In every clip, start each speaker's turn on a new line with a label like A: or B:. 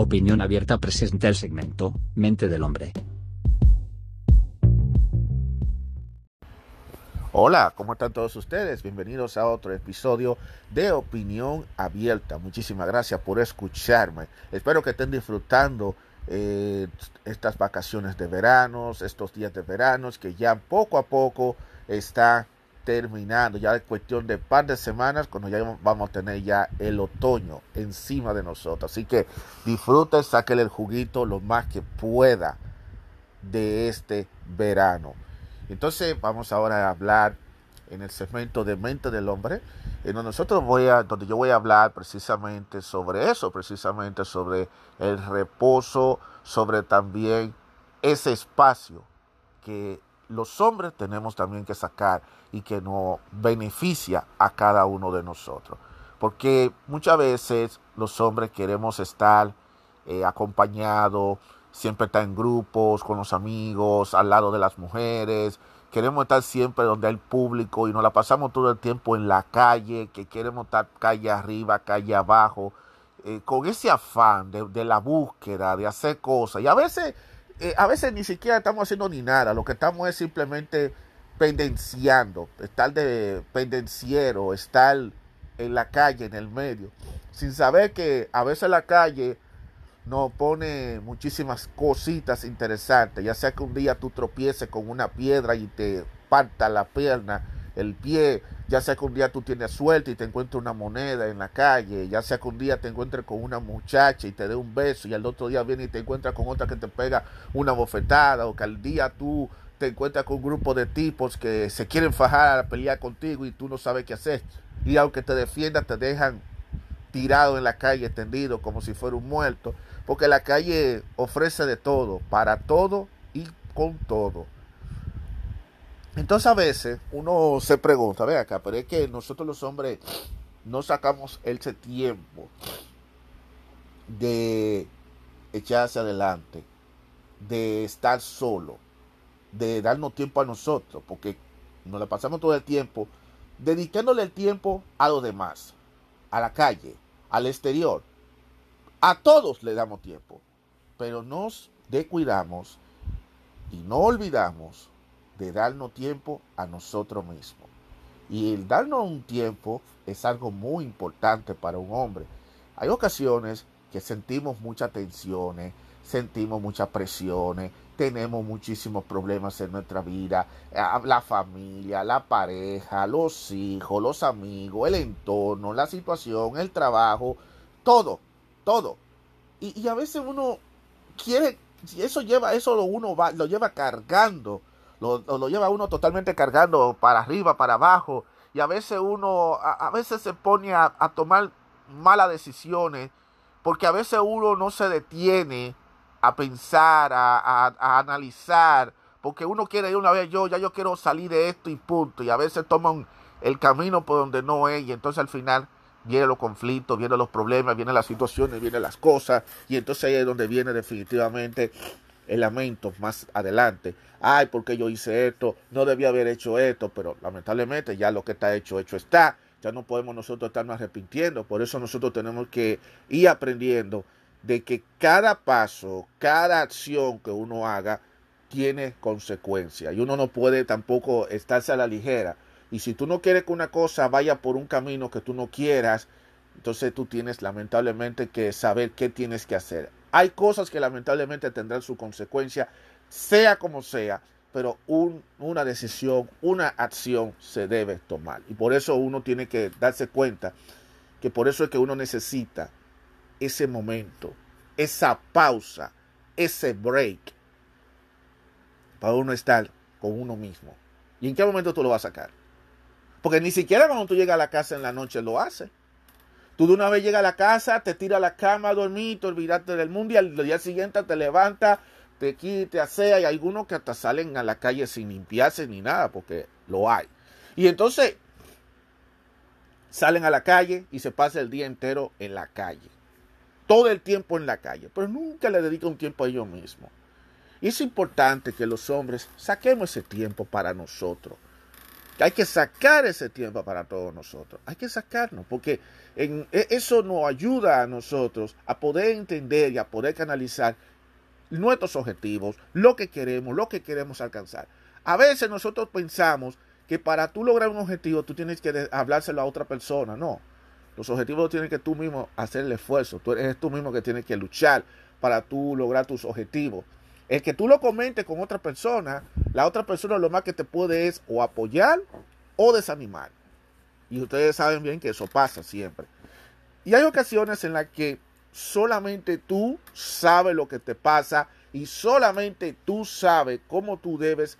A: Opinión Abierta presenta el segmento Mente del Hombre.
B: Hola, ¿cómo están todos ustedes? Bienvenidos a otro episodio de Opinión Abierta. Muchísimas gracias por escucharme. Espero que estén disfrutando eh, estas vacaciones de verano, estos días de verano, que ya poco a poco está terminando. Ya es cuestión de par de semanas cuando ya vamos a tener ya el otoño encima de nosotros. Así que disfrute, sáquele el juguito lo más que pueda de este verano. Entonces vamos ahora a hablar en el segmento de mente del hombre, en donde nosotros voy a, donde yo voy a hablar precisamente sobre eso, precisamente sobre el reposo, sobre también ese espacio que los hombres tenemos también que sacar y que nos beneficia a cada uno de nosotros. Porque muchas veces los hombres queremos estar eh, acompañados, siempre estar en grupos, con los amigos, al lado de las mujeres. Queremos estar siempre donde hay público y nos la pasamos todo el tiempo en la calle, que queremos estar calle arriba, calle abajo, eh, con ese afán de, de la búsqueda, de hacer cosas. Y a veces eh, a veces ni siquiera estamos haciendo ni nada, lo que estamos es simplemente pendenciando, estar de pendenciero, estar en la calle, en el medio, sin saber que a veces la calle nos pone muchísimas cositas interesantes, ya sea que un día tú tropieces con una piedra y te parta la pierna, el pie, ya sea que un día tú tienes suerte y te encuentres una moneda en la calle, ya sea que un día te encuentres con una muchacha y te dé un beso y al otro día viene y te encuentras con otra que te pega una bofetada o que al día tú te encuentras con un grupo de tipos que se quieren fajar a pelear contigo y tú no sabes qué hacer. Y aunque te defiendan, te dejan tirado en la calle, tendido como si fuera un muerto. Porque la calle ofrece de todo, para todo y con todo. Entonces a veces uno se pregunta, ve acá, pero es que nosotros los hombres no sacamos ese tiempo de echarse adelante, de estar solo, de darnos tiempo a nosotros, porque nos la pasamos todo el tiempo dedicándole el tiempo a los demás, a la calle, al exterior. A todos le damos tiempo, pero nos descuidamos y no olvidamos de darnos tiempo a nosotros mismos. Y el darnos un tiempo es algo muy importante para un hombre. Hay ocasiones que sentimos muchas tensiones, sentimos muchas presiones, tenemos muchísimos problemas en nuestra vida, eh, la familia, la pareja, los hijos, los amigos, el entorno, la situación, el trabajo, todo, todo. Y, a veces uno quiere, eso lleva, eso uno va, lo lleva cargando lo, lo, lleva uno totalmente cargando para arriba, para abajo, y a veces uno, a, veces se pone a, tomar malas decisiones, porque a veces uno no se detiene a pensar, a, a, analizar, porque uno quiere ir una vez, yo ya yo quiero salir de esto y punto, y a veces toman el camino por donde no es, y entonces al final vienen los conflictos, vienen los problemas, vienen las situaciones, vienen las cosas, y entonces ahí es donde viene definitivamente el lamento más adelante. Ay, porque yo hice esto? No debía haber hecho esto, pero lamentablemente ya lo que está hecho, hecho está. Ya no podemos nosotros estarnos arrepintiendo. Por eso nosotros tenemos que ir aprendiendo de que cada paso, cada acción que uno haga tiene consecuencias. Y uno no puede tampoco estarse a la ligera. Y si tú no quieres que una cosa vaya por un camino que tú no quieras, entonces tú tienes lamentablemente que saber qué tienes que hacer. Hay cosas que lamentablemente tendrán su consecuencia, sea como sea, pero una decisión, una acción se debe tomar. Y por eso uno tiene que darse cuenta que por eso es que uno necesita ese momento, esa pausa, ese break, para uno estar con uno mismo. ¿Y en qué momento tú lo vas a sacar? Porque ni siquiera cuando tú llegas a la casa en la noche lo haces. Tú de una vez llegas a la casa, te tiras a la cama a dormir, te olvidaste del mundo y al día siguiente te levantas, te quita, asea y hay algunos que hasta salen a la calle sin limpiarse ni nada porque lo hay. Y entonces salen a la calle y se pasa el día entero en la calle. Todo el tiempo en la calle, pero nunca le dedica un tiempo a ellos mismos. Y es importante que los hombres saquemos ese tiempo para nosotros. hay que sacar ese tiempo para todos nosotros. Hay que sacarnos, porque en, e, eso nos ayuda a nosotros a poder entender y a poder canalizar nuestros objetivos, lo que queremos, lo que queremos alcanzar. A veces nosotros pensamos que para tú lograr un objetivo tú tienes que hablárselo a otra persona. No, los objetivos tienes que tú mismo hacer el esfuerzo. Tú eres tú mismo que tienes que luchar para tú lograr tus objetivos. El que tú lo comentes con otra persona, la otra persona lo más que te puede es o apoyar o desanimar. Y ustedes saben bien que eso pasa siempre. Y hay ocasiones en las que solamente tú sabes lo que te pasa y solamente tú sabes cómo tú debes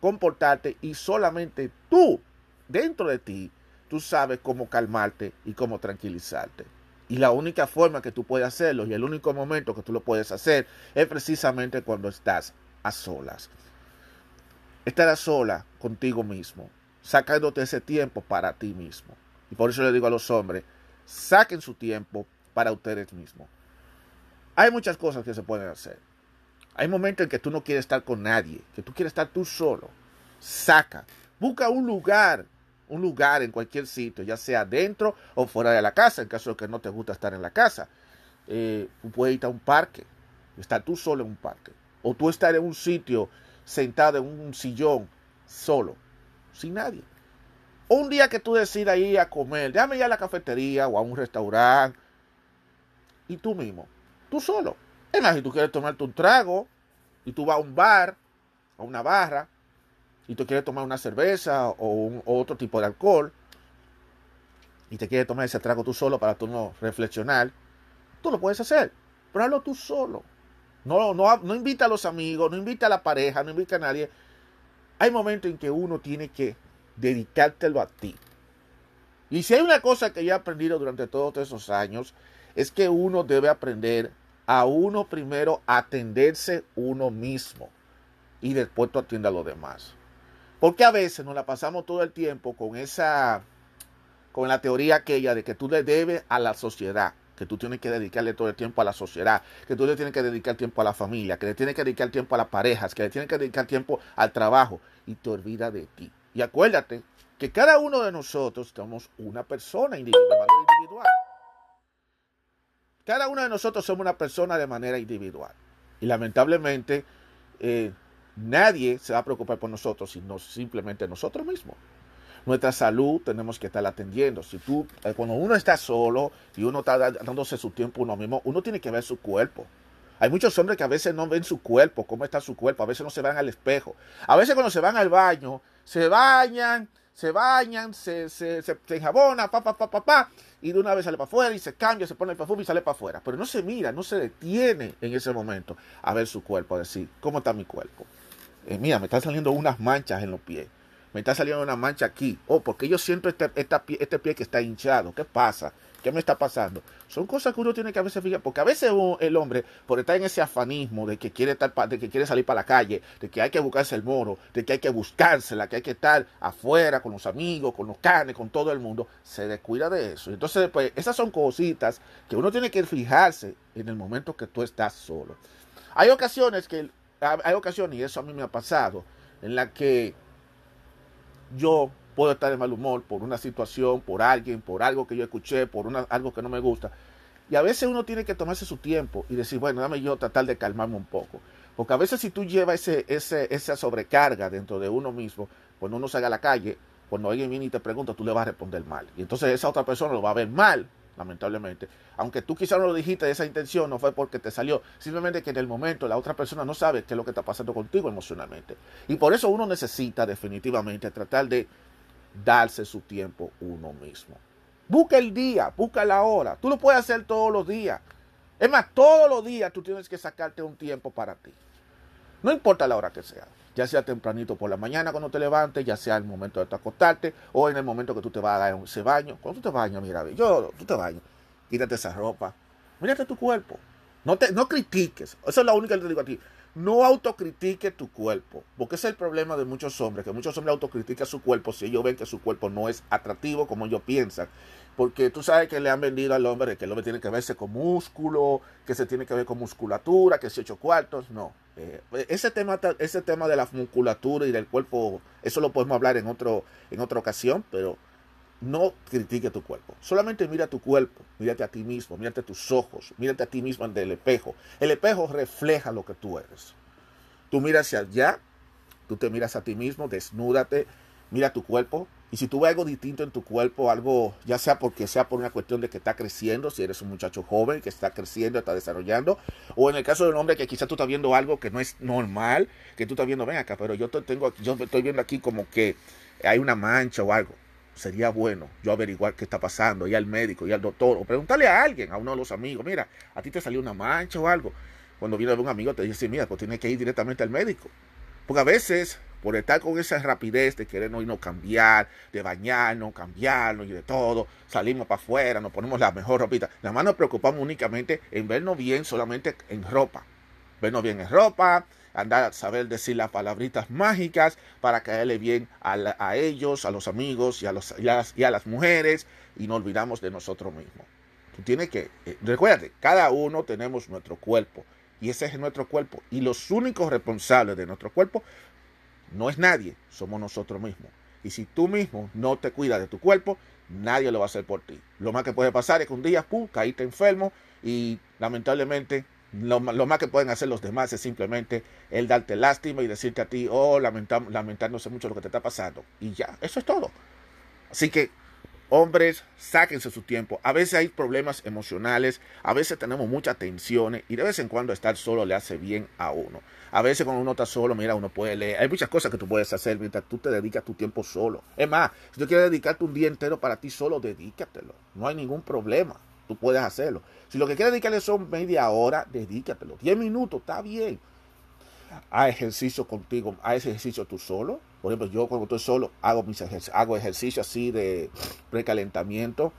B: comportarte y solamente tú, dentro de ti, tú sabes cómo calmarte y cómo tranquilizarte. Y la única forma que tú puedes hacerlo y el único momento que tú lo puedes hacer es precisamente cuando estás a solas. Estar a sola contigo mismo, sacándote ese tiempo para ti mismo. Y por eso le digo a los hombres, saquen su tiempo para ustedes mismos. Hay muchas cosas que se pueden hacer. Hay momentos en que tú no quieres estar con nadie, que tú quieres estar tú solo. Saca, busca un lugar un lugar en cualquier sitio, ya sea dentro o fuera de la casa, en caso de que no te gusta estar en la casa. Eh, tú puedes ir a un parque, estar tú solo en un parque, o tú estar en un sitio sentado en un sillón solo, sin nadie. O un día que tú decidas ir a comer, déjame ir a la cafetería o a un restaurante, y tú mismo, tú solo. Es más, si tú quieres tomarte un trago y tú vas a un bar, a una barra, y tú quieres tomar una cerveza o, otro tipo de alcohol y te quieres tomar ese trago tú solo para tú no reflexionar, tú lo puedes hacer, pero hazlo tú solo. No, no, no invita a los amigos, no invita a la pareja, no invita a nadie. Hay momentos en que uno tiene que dedicártelo a ti. Y si hay una cosa que yo he aprendido durante todos esos años, es que uno debe aprender a uno primero atenderse uno mismo y después tú a los demás. Porque a veces nos la pasamos todo el tiempo con esa, con la teoría aquella de que tú le debes a la sociedad, que tú tienes que dedicarle todo el tiempo a la sociedad, que tú le tienes que dedicar tiempo a la familia, que le tienes que dedicar tiempo a las parejas, que le tienes que dedicar tiempo al trabajo y te olvidas de ti. Y acuérdate que cada uno de nosotros somos una persona individual. Cada uno de nosotros somos una persona de manera individual. Y lamentablemente, eh, Nadie se va a preocupar por nosotros, sino simplemente nosotros mismos. Nuestra salud tenemos que estar atendiendo. Si tú, eh, cuando uno está solo y uno está dándose su tiempo uno mismo, uno tiene que ver su cuerpo. Hay muchos hombres que a veces no ven su cuerpo, cómo está su cuerpo, a veces no se van al espejo. A veces cuando se van al baño, se bañan, se bañan, se, se, se, enjabona, pa, pa, pa, pa, pa, y de una vez sale para afuera y se cambia, se pone el perfume y sale para afuera. Pero no se mira, no se detiene en ese momento a ver su cuerpo, a decir, ¿cómo está mi cuerpo? Eh, mira, me están saliendo unas manchas en los pies. Me está saliendo una mancha aquí. Oh, porque yo siento este, este pie que está hinchado. ¿Qué pasa? ¿Qué me está pasando? Son cosas que uno tiene que a veces fijar, porque a veces el hombre, por estar en ese afanismo de que quiere estar, de que quiere salir para la calle, de que hay que buscarse el moro, de que hay que buscársela, que hay que estar afuera con los amigos, con los canes, con todo el mundo, se descuida de eso. Entonces, pues, esas son cositas que uno tiene que fijarse en el momento que tú estás solo. Hay ocasiones que hay ocasiones, y eso a mí me ha pasado, en la que yo puedo estar de mal humor por una situación, por alguien, por algo que yo escuché, por una, algo que no me gusta. Y a veces uno tiene que tomarse su tiempo y decir, bueno, dame yo tratar de calmarme un poco. Porque a veces si tú llevas ese, ese, esa sobrecarga dentro de uno mismo, cuando uno salga a la calle, cuando alguien viene y te pregunta, tú le vas a responder mal. Y entonces esa otra persona lo va a ver mal lamentablemente. Aunque tú quizás no lo dijiste, esa intención no fue porque te salió, simplemente que en el momento la otra persona no sabe qué es lo que está pasando contigo emocionalmente. Y por eso uno necesita definitivamente tratar de darse su tiempo uno mismo. Busca el día, busca la hora. Tú lo puedes hacer todos los días. Es más, todos los días tú tienes que sacarte un tiempo para ti. No importa la hora que sea ya sea tempranito por la mañana cuando te levantes, ya sea el momento de acostarte o en el momento que tú te vas a dar ese baño. Cuando tú te bañas, mira, yo, tú te bañas, quítate esa ropa, mírate tu cuerpo. No, te, no critiques, eso es la única que te digo a ti. No autocritique tu cuerpo, porque ese es el problema de muchos hombres, que muchos hombres autocritican su cuerpo si ellos ven que su cuerpo no es atractivo como ellos piensan. Porque tú sabes que le han vendido al hombre que el hombre tiene que verse con músculo, que se tiene que ver con musculatura, que se ocho cuartos. No, Eh, ese, tema, ese tema de la musculatura y del cuerpo, eso lo podemos hablar en, otro, en otra ocasión, pero no critique tu cuerpo. Solamente mira tu cuerpo, mírate a ti mismo, mírate tus ojos, mírate a ti mismo en el espejo. El espejo refleja lo que tú eres. Tú miras hacia allá, tú te miras a ti mismo, desnúdate, mira tu cuerpo. Y si tú ves algo distinto en tu cuerpo, algo, ya sea porque sea por una cuestión de que está creciendo, si eres un muchacho joven que está creciendo, está desarrollando, o en el caso de un hombre que quizás tú estás viendo algo que no es normal, que tú estás viendo, ven acá, pero yo tengo, yo estoy viendo aquí como que hay una mancha o algo sería bueno yo averiguar qué está pasando, y al médico, y al doctor, o preguntarle a alguien, a uno de los amigos, mira, a ti te salió una mancha o algo. Cuando viene un amigo te dice, mira, pues tienes que ir directamente al médico. Porque a veces, por estar con esa rapidez de querer no cambiar, de bañarnos, cambiarnos y de todo, salimos para afuera, nos ponemos la mejor ropita. Nada más nos preocupamos únicamente en vernos bien solamente en ropa. Vernos bien en ropa, andar a saber decir las palabritas mágicas para caerle bien a, ellos, a los amigos y a, los, y a, las mujeres y no olvidamos de nosotros mismos. Tú tienes que, eh, recuérdate, cada uno tenemos nuestro cuerpo y ese es nuestro cuerpo y los únicos responsables de nuestro cuerpo no es nadie, somos nosotros mismos. Y si tú mismo no te cuidas de tu cuerpo, nadie lo va a hacer por ti. Lo más que puede pasar es que un día, pum, caíste enfermo y lamentablemente lo, más que pueden hacer los demás es simplemente el darte lástima y decirte a ti, oh, lamentándose mucho lo que te está pasando. Y ya, eso es todo. Así que, hombres, sáquense su tiempo. A veces hay problemas emocionales, a veces tenemos muchas tensiones y de vez en cuando estar solo le hace bien a uno. A veces cuando uno está solo, mira, uno puede leer. Hay muchas cosas que tú puedes hacer mientras tú te dedicas tu tiempo solo. Es más, si tú quieres dedicarte un día entero para ti solo, dedícatelo. No hay ningún problema tú puedes hacerlo. Si lo que quieres dedicarle son media hora, dedícatelo. Diez minutos, está bien. Haz ejercicio contigo, haz ese ejercicio tú solo. Por ejemplo, yo cuando estoy solo hago mis ejercicios, hago ejercicio así de precalentamiento.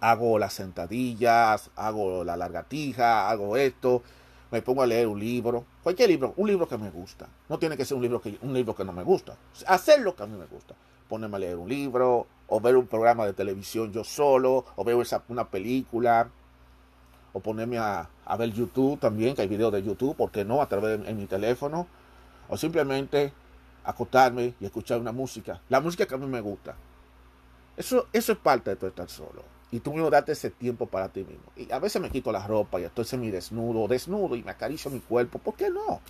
B: Hago las sentadillas, hago la largatija, hago esto. Me pongo a leer un libro, cualquier libro, un libro que me gusta. No tiene que ser un libro que, un libro que no me gusta. Hacer lo que a mí me gusta ponerme a leer un libro, o ver un programa de televisión yo solo, o ver una película, o ponerme a, ver YouTube también, que hay videos de YouTube, ¿por qué no? A través de mi teléfono, o simplemente acostarme y escuchar una música, la música que a mí me gusta. Eso, eso es parte de tu estar solo. Y tú mismo date ese tiempo para ti mismo. Y a veces me quito la ropa y estoy semi desnudo, desnudo y me acaricio mi cuerpo. ¿Por qué no?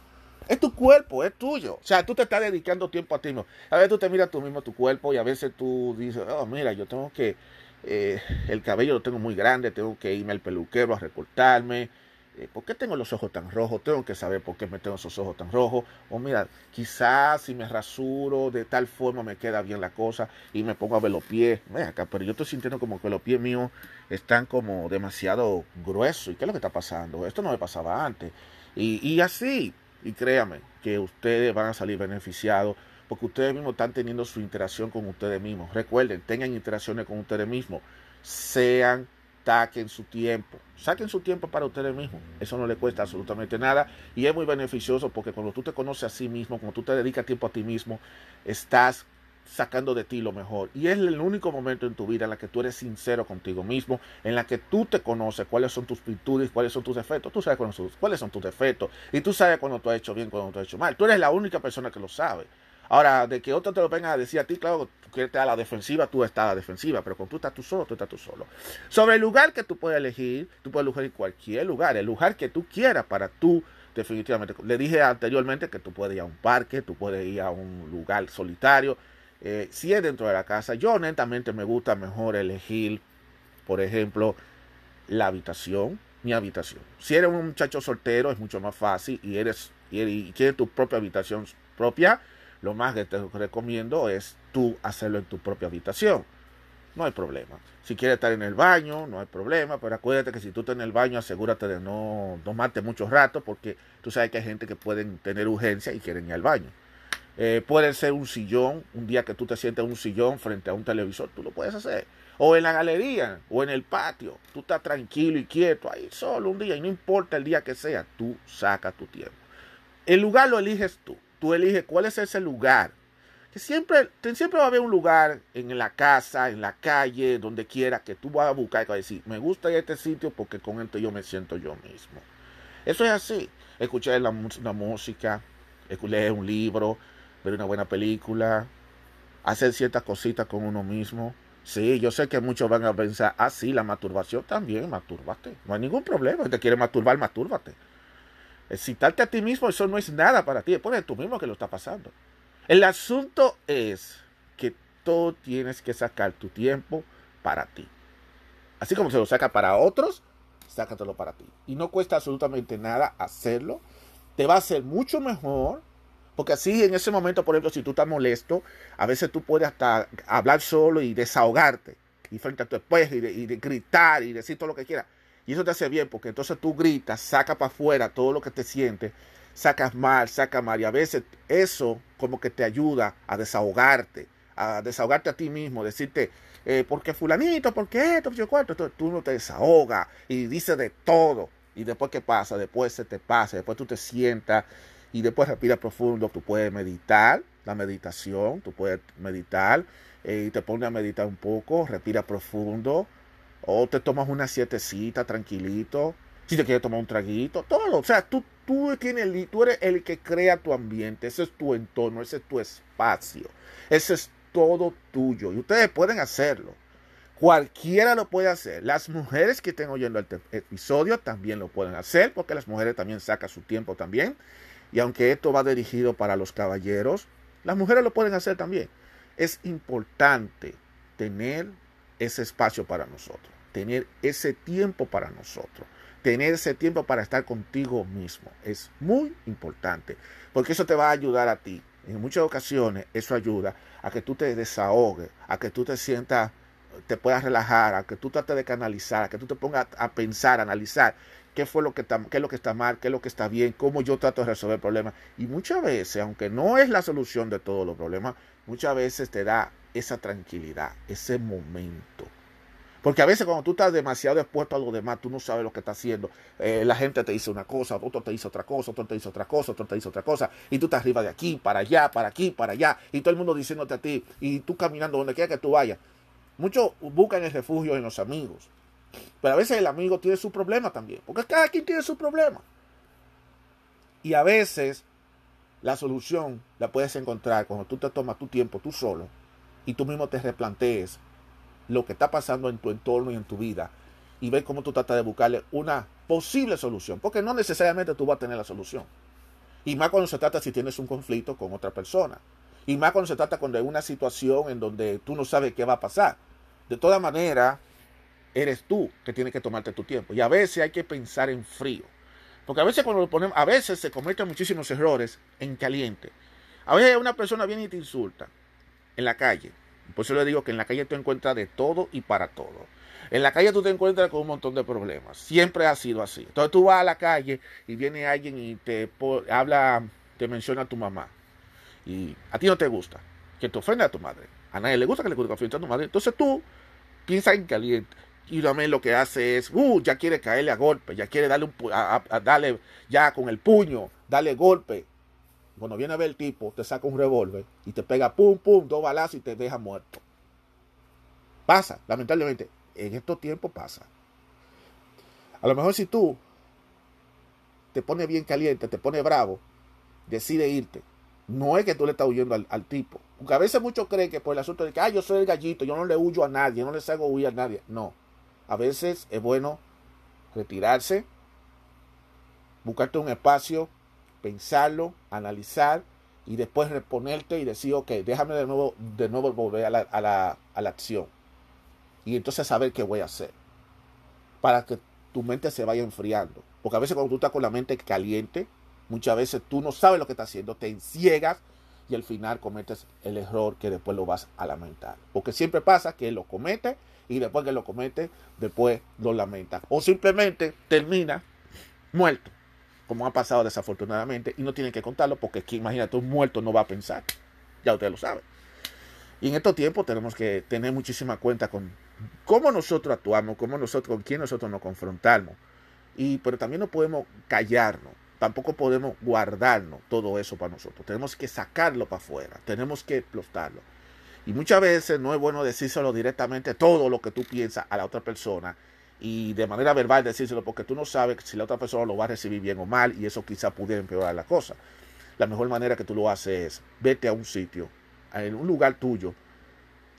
B: Es tu cuerpo, es tuyo. O sea, tú te estás dedicando tiempo a ti mismo. A veces tú te miras tú mismo tu cuerpo y a veces tú dices, oh, mira, yo tengo que, eh, el cabello lo tengo muy grande, tengo que irme al peluquero a recortarme. Eh, ¿Por qué tengo los ojos tan rojos? Tengo que saber por qué me tengo esos ojos tan rojos. O mira, quizás si me rasuro de tal forma me queda bien la cosa y me pongo a ver los pies. Ven acá, pero yo estoy sintiendo como que los pies míos están como demasiado gruesos. ¿Y qué es lo que está pasando? Esto no me pasaba antes. Y, y así, y créame que ustedes van a salir beneficiados porque ustedes mismos están teniendo su interacción con ustedes mismos. Recuerden, tengan interacciones con ustedes mismos. Sean, saquen su tiempo. Saquen su tiempo para ustedes mismos. Eso no le cuesta absolutamente nada y es muy beneficioso porque cuando tú te conoces a sí mismo, cuando tú te dedicas tiempo a ti mismo, estás sacando de ti lo mejor. Y es el único momento en tu vida en la que tú eres sincero contigo mismo, en la que tú te conoces cuáles son tus virtudes, cuáles son tus defectos. Tú sabes cuáles son tus defectos. Y tú sabes cuando tú has hecho bien, cuando tú has hecho mal. Tú eres la única persona que lo sabe. Ahora, de que otro te lo venga a decir a ti, claro, quieres estar a la defensiva, tú estás a la defensiva, pero cuando tú estás tú solo, tú estás tú solo. Sobre el lugar que tú puedes elegir, tú puedes elegir cualquier lugar, el lugar que tú quieras para tú definitivamente. Le dije anteriormente que tú puedes ir a un parque, tú puedes ir a un lugar solitario, eh, si es dentro de la casa, yo honestamente me gusta mejor elegir, por ejemplo, la habitación, mi habitación. Si eres un muchacho soltero es mucho más fácil y eres y, quieres tu propia habitación propia, lo más que te recomiendo es tú hacerlo en tu propia habitación. No hay problema. Si quieres estar en el baño, no hay problema, pero acuérdate que si tú estás en el baño, asegúrate de no tomarte mucho rato, porque tú sabes que hay gente que pueden tener urgencia y quieren ir al baño. Eh, puede ser un sillón, un día que tú te sientes en un sillón frente a un televisor, tú lo puedes hacer. O en la galería, o en el patio, tú estás tranquilo y quieto ahí solo un día, y no importa el día que sea, tú sacas tu tiempo. El lugar lo eliges tú, tú eliges cuál es ese lugar. Que siempre, siempre va a haber un lugar en la casa, en la calle, donde quiera, que tú vas a buscar y vas a decir, me gusta este sitio porque con esto yo me siento yo mismo. Eso es así. Escuchar la, la música, leer un libro, ver una buena película, hacer ciertas cositas con uno mismo. Sí, yo sé que muchos van a pensar, ah, sí, la masturbación también, mastúrbate. No hay ningún problema. Si te quieres masturbar, mastúrbate. Excitarte a ti mismo, eso no es nada para ti. Después de tú mismo que lo está pasando. El asunto es que tú tienes que sacar tu tiempo para ti. Así como se lo saca para otros, sácatelo para ti. Y no cuesta absolutamente nada hacerlo. Te va a hacer mucho mejor. Porque así en ese momento, por ejemplo, si tú estás molesto, a veces tú puedes hasta hablar solo y desahogarte. Y frente a tu espejo y, de, gritar y decir todo lo que quieras. Y eso te hace bien porque entonces tú gritas, saca para afuera todo lo que te sientes, sacas mal, saca mal. Y a veces eso como que te ayuda a desahogarte, a desahogarte a ti mismo, decirte, eh, porque fulanito, porque esto, yo cuarto, tú no te desahogas y dices de todo. Y después, ¿qué pasa? Después se te pasa, después tú te sientas y después respira profundo. Tú puedes meditar, la meditación, tú puedes meditar eh, y te pones a meditar un poco, respira profundo. O te tomas una sietecita tranquilito. Si te quieres tomar un traguito, todo. O sea, tú, tú, tienes, tú eres el que crea tu ambiente. Ese es tu entorno, ese es tu espacio. Ese es todo tuyo. Y ustedes pueden hacerlo. Cualquiera lo puede hacer. Las mujeres que estén oyendo el episodio también lo pueden hacer, porque las mujeres también sacan su tiempo también. Y aunque esto va dirigido para los caballeros, las mujeres lo pueden hacer también. Es importante tener ese espacio para nosotros, tener ese tiempo para nosotros, tener ese tiempo para estar contigo mismo. Es muy importante, porque eso te va a ayudar a ti. En muchas ocasiones eso ayuda a que tú te desahogues, a que tú te sientas, te puedas relajar, a que tú trates de canalizar, a que tú te pongas a pensar, a analizar qué fue lo que está, qué es lo que está mal, qué es lo que está bien, cómo yo trato de resolver el problema. Y muchas veces, aunque no es la solución de todos los problemas, muchas veces te da esa tranquilidad, ese momento. Porque a veces cuando tú estás demasiado expuesto a lo demás, tú no sabes lo que está haciendo. Eh, la gente te dice una cosa, otro te dice otra cosa, otro te dice otra cosa, otro te dice otra cosa. Y tú estás arriba de aquí, para allá, para aquí, para allá. Y todo el mundo diciéndote a ti. Y tú caminando donde quiera que tú vayas. Muchos buscan el refugio en los amigos. Pero a veces el amigo tiene su problema también. Porque cada quien tiene su problema. Y a veces la solución la puedes encontrar cuando tú te tomas tu tiempo tú solo y tú mismo te replantees lo que está pasando en tu entorno y en tu vida y ver cómo tú tratas de buscarle una posible solución, porque no necesariamente tú vas a tener la solución. Y más cuando se trata si tienes un conflicto con otra persona. Y más cuando se trata cuando hay una situación en donde tú no sabes qué va a pasar. De toda manera, eres tú que tienes que tomarte tu tiempo. Y a veces hay que pensar en frío. Porque a veces cuando lo ponemos, a veces se cometen muchísimos errores en caliente. A veces una persona viene y te insulta en la calle. Por eso le digo que en la calle tú encuentras de todo y para todo. En la calle tú te encuentras con un montón de problemas. Siempre ha sido así. Entonces tú vas a la calle y viene alguien y te habla, te menciona a tu mamá. Y a ti no te gusta que te ofenda a tu madre. A nadie le gusta que le ofenda a tu madre. Entonces tú piensas en caliente. Y lo que hace es, uh, ya quiere caerle a golpe, ya quiere darle, un, a, darle ya con el puño, darle golpe. Cuando viene a ver el tipo, te saca un revólver y te pega pum, pum, dos balazos y te deja muerto. Pasa, lamentablemente. En estos tiempos pasa. A lo mejor si tú te pones bien caliente, te pones bravo, decide irte. No es que tú le estás huyendo al, tipo. Porque a veces muchos creen que por el asunto de que, ah, yo soy el gallito, yo no le huyo a nadie, no le hago huir a nadie. No. A veces es bueno retirarse, buscarte un espacio pensarlo, analizar y después reponerte y decir, ok, déjame de nuevo, de nuevo volver a la, a la, a la acción. Y entonces saber qué voy a hacer. Para que tu mente se vaya enfriando. Porque a veces cuando tú estás con la mente caliente, muchas veces tú no sabes lo que estás haciendo, te enciegas y al final cometes el error que después lo vas a lamentar. Porque siempre pasa que lo comete y después que lo comete, después lo lamenta. O simplemente termina muerto como ha pasado desafortunadamente, y no tienen que contarlo porque aquí, imagínate, un muerto no va a pensar. Ya usted lo sabe. Y en estos tiempos tenemos que tener muchísima cuenta con cómo nosotros actuamos, cómo nosotros, con quién nosotros nos confrontamos. Y, pero también no podemos callarnos, tampoco podemos guardarnos todo eso para nosotros. Tenemos que sacarlo para afuera, tenemos que explotarlo. Y muchas veces no es bueno decírselo directamente todo lo que tú piensas a la otra persona y de manera verbal decírselo porque tú no sabes si la otra persona lo va a recibir bien o mal y eso quizá pudiera empeorar la cosa. La mejor manera que tú lo haces es vete a un sitio, en un lugar tuyo,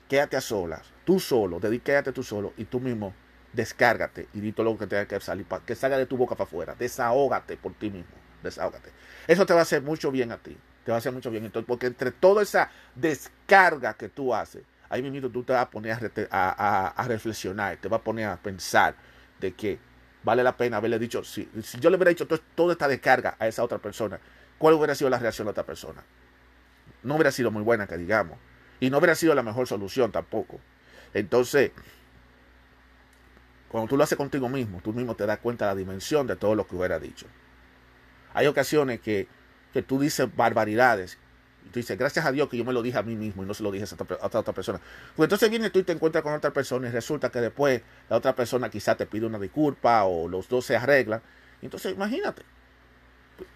B: quédate a solas, tú solo, dedícate tú solo y tú mismo descárgate y di todo lo que tenga que salir, que salga de tu boca para afuera, desahógate por ti mismo, desahógate. Eso te va a hacer mucho bien a ti, te va a hacer mucho bien. Entonces, porque entre toda esa descarga que tú haces, ahí mismo tú te vas a poner a, reflexionar, te vas a poner a pensar de que vale la pena haberle dicho, si, yo le hubiera dicho toda esta descarga a esa otra persona, ¿cuál hubiera sido la reacción de otra persona? No hubiera sido muy buena, que digamos. Y no hubiera sido la mejor solución tampoco. Entonces, cuando tú lo haces contigo mismo, tú mismo te das cuenta de la dimensión de todo lo que hubiera dicho. Hay ocasiones que, que tú dices barbaridades y tú dices, gracias a Dios que yo me lo dije a mí mismo y no se lo dije a otra, otra persona. Pues entonces viene tú y te encuentras con otra persona y resulta que después la otra persona quizá te pide una disculpa o los dos se arreglan. Entonces imagínate.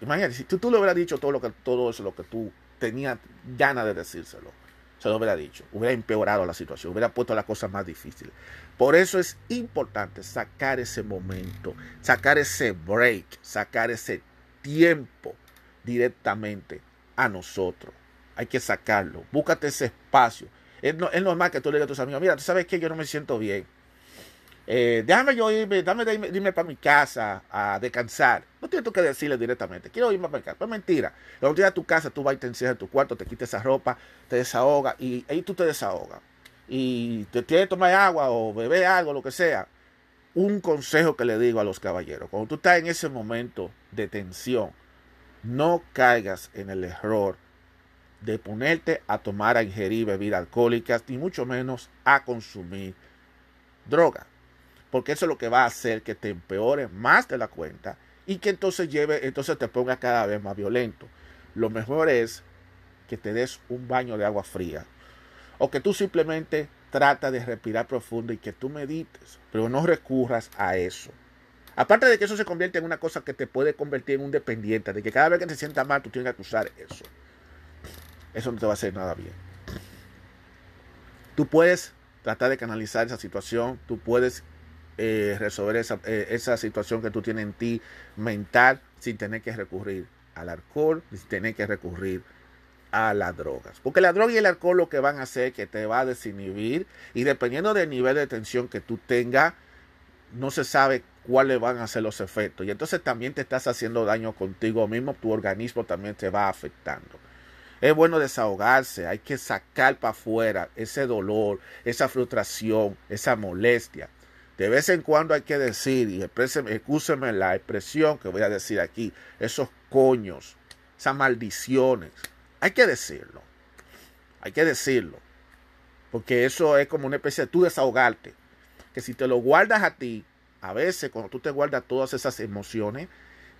B: Imagínate, si tú, tú le hubieras dicho todo, lo que, todo eso, lo que tú tenías ganas de decírselo se lo hubiera dicho, hubiera empeorado la situación, hubiera puesto las cosas más difíciles. Por eso es importante sacar ese momento, sacar ese break, sacar ese tiempo directamente a nosotros. Hay que sacarlo. Búscate ese espacio. Es, normal que tú le digas a tus amigos, mira, tú sabes que yo no me siento bien eh, déjame yo irme, dame irme, para mi casa a descansar. No tienes que decirle directamente, quiero irme para mi casa. Pues mentira. Cuando llegas a tu casa, tú vas y te encierras en tu cuarto, te quitas esa ropa, te desahogas y ahí tú te desahogas. Y te tienes que tomar agua o beber algo, lo que sea. Un consejo que le digo a los caballeros, cuando tú estás en ese momento de tensión, no caigas en el error de ponerte a tomar, a ingerir bebidas alcohólicas, ni mucho menos a consumir droga porque eso es lo que va a hacer que te empeore más de la cuenta y que entonces lleve, entonces te ponga cada vez más violento. Lo mejor es que te des un baño de agua fría o que tú simplemente trata de respirar profundo y que tú medites, pero no recurras a eso. Aparte de que eso se convierte en una cosa que te puede convertir en un dependiente, de que cada vez que te sientas mal tú tienes que usar eso. Eso no te va a hacer nada bien. Tú puedes tratar de canalizar esa situación, tú puedes eh, resolver esa, eh, esa situación que tú tienes en ti mental sin tener que recurrir al alcohol, sin tener que recurrir a las drogas. Porque la droga y el alcohol lo que van a hacer es que te va a desinhibir y dependiendo del nivel de tensión que tú tengas, no se sabe cuáles van a ser los efectos. Y entonces también te estás haciendo daño contigo mismo, tu organismo también te va afectando. Es bueno desahogarse, hay que sacar para afuera ese dolor, esa frustración, esa molestia. De vez en cuando hay que decir, y escúcheme la expresión que voy a decir aquí, esos coños, esas maldiciones. Hay que decirlo. Hay que decirlo. Porque eso es como una especie de tú desahogarte. Que si te lo guardas a ti, a veces cuando tú te guardas todas esas emociones,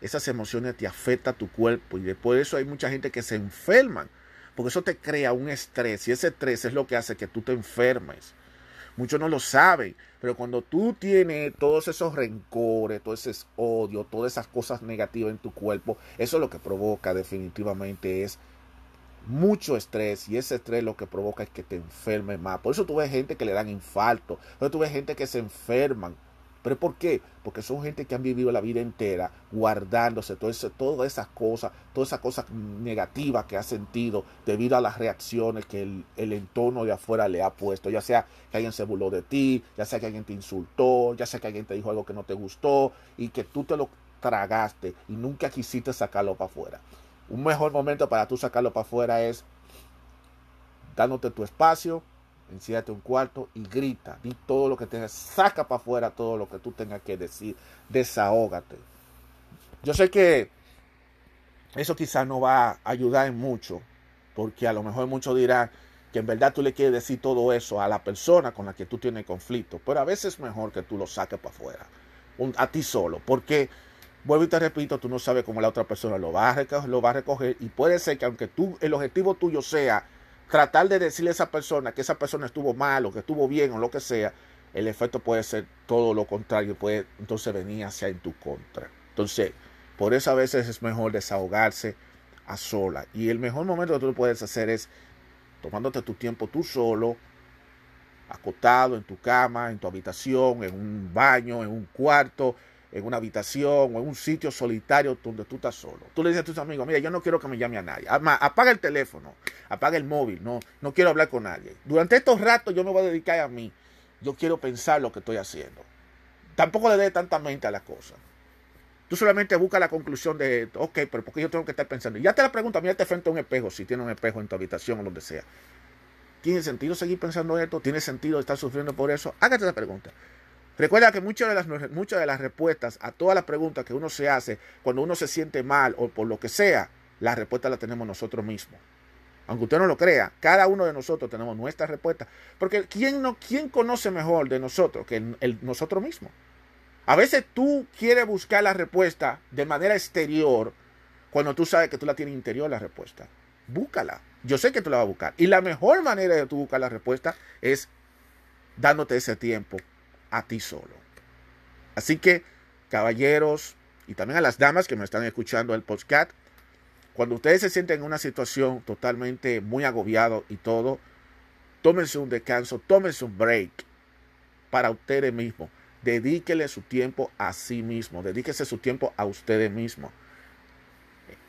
B: esas emociones te afectan tu cuerpo. Y después de eso hay mucha gente que se enferman. Porque eso te crea un estrés. Y ese estrés es lo que hace que tú te enfermes. Muchos no lo saben, pero cuando tú tienes todos esos rencores, todo ese odio, todas esas cosas negativas en tu cuerpo, eso lo que provoca definitivamente es mucho estrés y ese estrés lo que provoca es que te enfermes más. Por eso tú ves gente que le dan infarto, por eso tú ves gente que se enferman ¿Pero por qué? Porque son gente que han vivido la vida entera guardándose todo todas esas cosas, todas esas cosas negativas que ha sentido debido a las reacciones que el, el, entorno de afuera le ha puesto. Ya sea que alguien se burló de ti, ya sea que alguien te insultó, ya sea que alguien te dijo algo que no te gustó y que tú te lo tragaste y nunca quisiste sacarlo para afuera. Un mejor momento para tú sacarlo para afuera es dándote tu espacio, enciérrate un cuarto y grita, di todo lo que tengas, saca para afuera todo lo que tú tengas que decir, desahógate. Yo sé que eso quizás no va a ayudar en mucho, porque a lo mejor muchos dirán que en verdad tú le quieres decir todo eso a la persona con la que tú tienes conflicto, pero a veces es mejor que tú lo saques para afuera, a ti solo, porque vuelvo y te repito, tú no sabes cómo la otra persona lo va a recoger, lo va a recoger y puede ser que aunque tú el objetivo tuyo sea tratar de decirle a esa persona que esa persona estuvo mal o que estuvo bien o lo que sea, el efecto puede ser todo lo contrario, puede entonces venir hacia en tu contra. Entonces, por eso a veces es mejor desahogarse a sola. Y el mejor momento que tú puedes hacer es tomándote tu tiempo tú solo, acostado en tu cama, en tu habitación, en un baño, en un cuarto, en una habitación o en un sitio solitario donde tú estás solo. Tú le dices a tus amigos, mira, yo no quiero que me llame a nadie. apaga el teléfono, apaga el móvil, no, no quiero hablar con nadie. Durante estos ratos yo me voy a dedicar a mí. Yo quiero pensar lo que estoy haciendo. Tampoco le dé tanta mente a las cosas. Tú solamente buscas la conclusión de, ok, pero ¿por qué yo tengo que estar pensando? Y ya te la pregunta, mírate frente a un espejo, si tiene un espejo en tu habitación o donde sea. ¿Tiene sentido seguir pensando esto? ¿Tiene sentido estar sufriendo por eso? Hágate la pregunta. Recuerda que muchas de, las, muchas de las respuestas a todas las preguntas que uno se hace cuando uno se siente mal o por lo que sea, la respuesta la tenemos nosotros mismos. Aunque usted no lo crea, cada uno de nosotros tenemos nuestra respuesta. Porque ¿quién, no, quién conoce mejor de nosotros que el, nosotros mismos? A veces tú quieres buscar la respuesta de manera exterior cuando tú sabes que tú la tienes interior la respuesta. Búscala. Yo sé que tú la vas a buscar. Y la mejor manera de tú buscar la respuesta es dándote ese tiempo a ti solo. Así que, caballeros, y también a las damas que me están escuchando el podcast, cuando ustedes se sienten en una situación totalmente muy agobiado y todo, tómense un descanso, tómense un break para ustedes mismos. Dedíquele su tiempo a sí mismo, dedíquese su tiempo a ustedes mismos.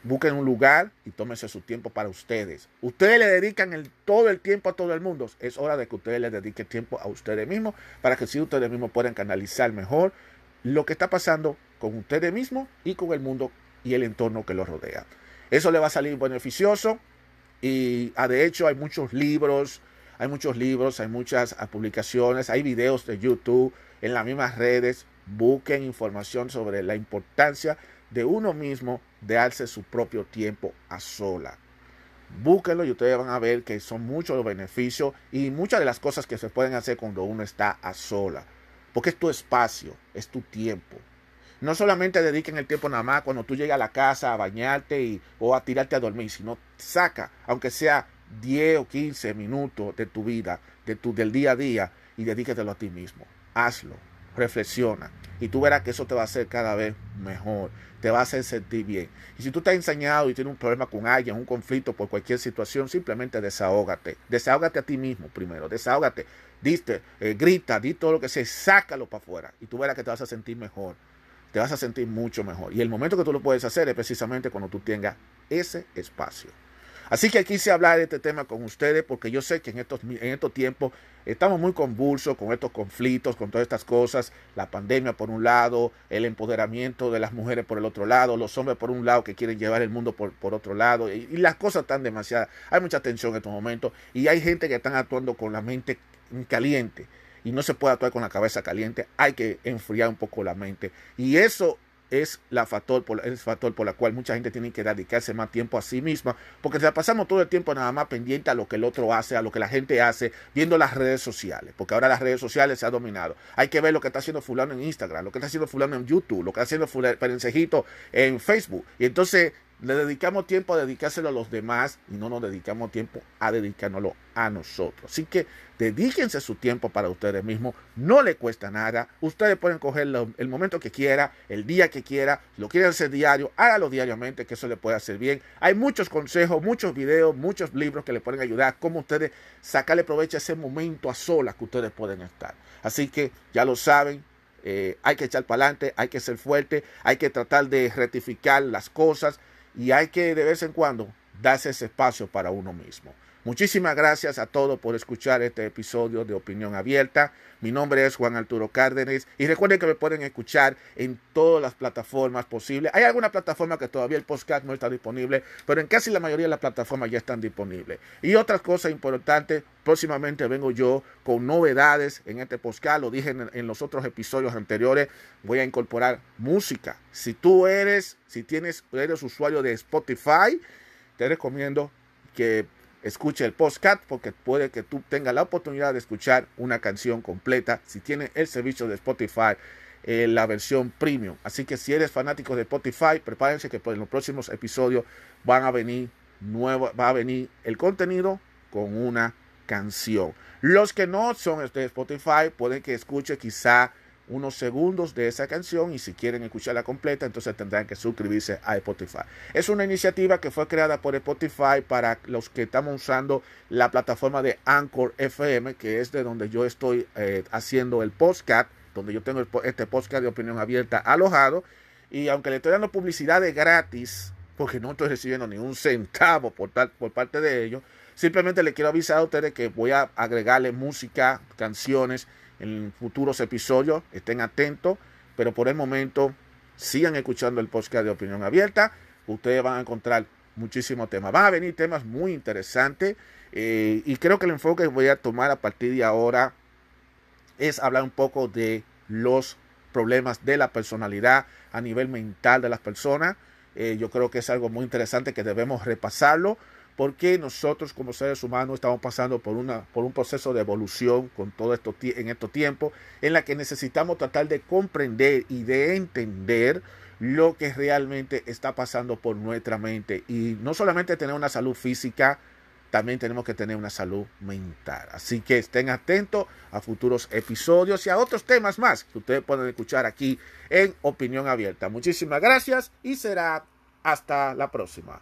B: Busquen un lugar y tómense su tiempo para ustedes. Ustedes le dedican todo el tiempo a todo el mundo. Es hora de que ustedes le dediquen tiempo a ustedes mismos para que si ustedes mismos puedan canalizar mejor lo que está pasando con ustedes mismos y con el mundo y el entorno que los rodea. Eso le va a salir beneficioso y ah, de hecho hay muchos libros, hay muchos libros, hay muchas ah, publicaciones, hay videos de YouTube en las mismas redes. Busquen información sobre la importancia de uno mismo de darse su propio tiempo a sola. Búsquenlo y ustedes van a ver que son muchos los beneficios y muchas de las cosas que se pueden hacer cuando uno está a sola. Porque es tu espacio, es tu tiempo. No solamente dediquen el tiempo nada más cuando tú llegas a la casa a bañarte y, o a tirarte a dormir, sino saca, aunque sea 10 o 15 minutos de tu vida, de tu, del día a día, y dedíquetelo a ti mismo. Hazlo, reflexiona, y tú verás que eso te va a hacer cada vez mejor te va a hacer sentir bien. Y si tú estás ensañado y tienes un problema con alguien, un conflicto por cualquier situación, simplemente desahógate. Desahógate a ti mismo primero, desahógate. Diste, eh, grita, di todo lo que sea, sácalo para afuera y tú verás que te vas a sentir mejor. Te vas a sentir mucho mejor. Y el momento que tú lo puedes hacer es precisamente cuando tú tengas ese espacio. Así que quise hablar de este tema con ustedes porque yo sé que en estos, en estos tiempos estamos muy convulsos con estos conflictos, con todas estas cosas, la pandemia por un lado, el empoderamiento de las mujeres por el otro lado, los hombres por un lado que quieren llevar el mundo por, por otro lado, y, las cosas están demasiadas. Hay mucha tensión en estos momentos y hay gente que están actuando con la mente caliente y no se puede actuar con la cabeza caliente, hay que enfriar un poco la mente. Y eso es la factor por, el factor por la cual mucha gente tiene que dedicarse más tiempo a sí misma, porque se la pasamos todo el tiempo nada más pendiente a lo que el otro hace, a lo que la gente hace, viendo las redes sociales, porque ahora las redes sociales se han dominado. Hay que ver lo que está haciendo fulano en Instagram, lo que está haciendo fulano en YouTube, lo que está haciendo Perencejito en Facebook. Y entonces le dedicamos tiempo a dedicárselo a los demás y no nos dedicamos tiempo a dedicárnoslo a nosotros. Así que dedíquense su tiempo para ustedes mismos, no le cuesta nada. Ustedes pueden coger el momento que quiera, el día que quiera, lo quieren hacer diario, hágalo diariamente, que eso le puede hacer bien. Hay muchos consejos, muchos videos, muchos libros que le pueden ayudar cómo ustedes sacarle provecho a ese momento a solas que ustedes pueden estar. Así que ya lo saben, eh, hay que echar para adelante, hay que ser fuerte, hay que tratar de rectificar las cosas y hay que de vez en cuando darse ese espacio para uno mismo. Muchísimas gracias a todos por escuchar este episodio de Opinión Abierta. Mi nombre es Juan Arturo Cárdenas y recuerden que me pueden escuchar en todas las plataformas posibles. Hay alguna plataforma que todavía el podcast no está disponible, pero en casi la mayoría de las plataformas ya están disponibles. Y otra cosa importante, próximamente vengo yo con novedades en este podcast. Lo dije en, en los otros episodios anteriores. Voy a incorporar música. Si tú eres, si tienes, eres usuario de Spotify, te recomiendo que escuche el podcast porque puede que tú tengas la oportunidad de escuchar una canción completa si tienes el servicio de Spotify eh, la versión premium. Así que si eres fanático de Spotify prepárense que en los próximos episodios van a venir nuevo va a venir el contenido con una canción. Los que no son de Spotify pueden que escuche quizá unos segundos de esa canción y si quieren escucharla completa, entonces tendrán que suscribirse a Spotify. Es una iniciativa que fue creada por Spotify para los que estamos usando la plataforma de Anchor FM, que es de donde yo estoy eh, haciendo el podcast, donde yo tengo este podcast de opinión abierta alojado. Y aunque le estoy dando publicidad de gratis, porque no estoy recibiendo ni un centavo por, por parte de ellos, simplemente le quiero avisar a ustedes que voy a agregarle música, canciones en futuros episodios. Estén atentos, pero por el momento sigan escuchando el podcast de Opinión Abierta. Ustedes van a encontrar muchísimos temas. Van a venir temas muy interesantes eh, y creo que el enfoque que voy a tomar a partir de ahora es hablar un poco de los problemas de la personalidad a nivel mental de las personas. Eh, yo creo que es algo muy interesante que debemos repasarlo porque nosotros como seres humanos estamos pasando por, una, por un proceso de evolución con todo esto en estos tiempos en la que necesitamos tratar de comprender y de entender lo que realmente está pasando por nuestra mente y no solamente tener una salud física, también tenemos que tener una salud mental. Así que estén atentos a futuros episodios y a otros temas más que ustedes pueden escuchar aquí en Opinión Abierta. Muchísimas gracias y será hasta la próxima.